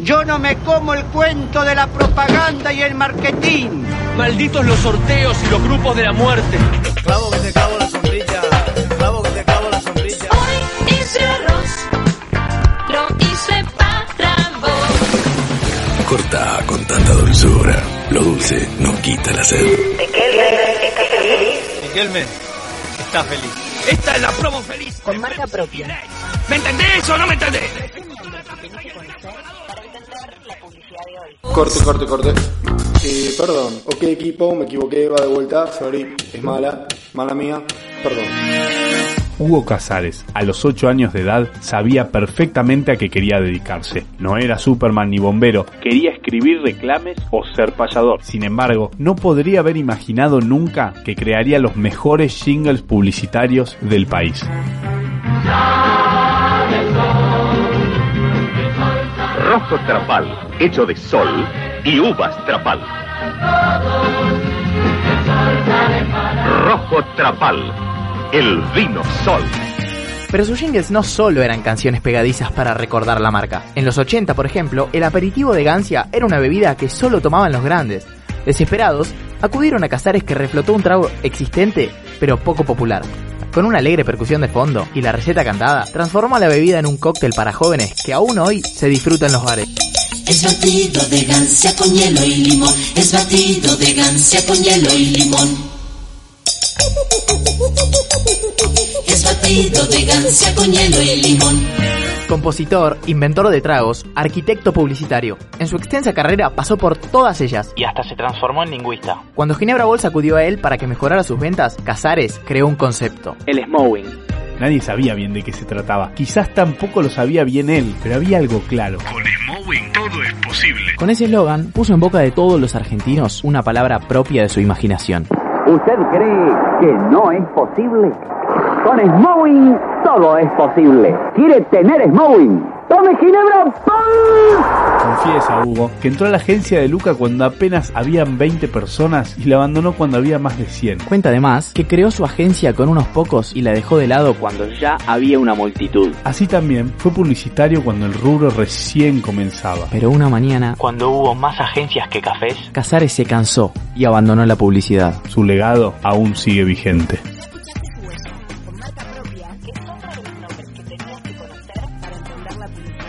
Yo no me como el cuento de la propaganda y el marketing. Malditos los sorteos y los grupos de la muerte. Clavo que te clavo la sombrilla. Clavo que te clavo la sombrilla. Hoy hice arroz, lo hice para vos. Corta con tanta dulzura. Lo dulce no quita la sed. Riquelme está feliz. Esta es la promo feliz. Con marca propia. ¿Me entendés o no me entendés? Corte, corte, corte. Eh, perdón, ok equipo, me equivoqué, va de vuelta, sorry, es mala, mala mía, perdón. Hugo Casares, a los 8 años de edad, sabía perfectamente a qué quería dedicarse. No era Superman ni bombero, quería escribir reclames o ser payador. Sin embargo, no podría haber imaginado nunca que crearía los mejores jingles publicitarios del país. Rojo Trapal, hecho de sol y uvas Trapal. Rojo Trapal, el vino sol. Pero sus jingles no solo eran canciones pegadizas para recordar la marca. En los 80, por ejemplo, el aperitivo de Gancia era una bebida que solo tomaban los grandes. Desesperados, acudieron a Casares que reflotó un trago existente, pero poco popular. Con una alegre percusión de fondo y la receta cantada, transformó la bebida en un cóctel para jóvenes que aún hoy se disfruta en los bares. Compositor, inventor de tragos, arquitecto publicitario. En su extensa carrera pasó por todas ellas. Y hasta se transformó en lingüista. Cuando Ginebra Bolsa acudió a él para que mejorara sus ventas, Casares creó un concepto. El smowing. Nadie sabía bien de qué se trataba. Quizás tampoco lo sabía bien él, pero había algo claro. Con Smowing todo es posible. Con ese eslogan, puso en boca de todos los argentinos una palabra propia de su imaginación. ¿Usted cree que no es posible? Con Smowing todo es posible. ¿Quiere tener Smowing? ¡Tome Ginebra! ¡Pum! Confiesa, Hugo, que entró a la agencia de Luca cuando apenas habían 20 personas y la abandonó cuando había más de 100. Cuenta además que creó su agencia con unos pocos y la dejó de lado cuando ya había una multitud. Así también fue publicitario cuando el rubro recién comenzaba. Pero una mañana, Cuando hubo más agencias que cafés, Casares se cansó y abandonó la publicidad. Su legado aún sigue vigente. up.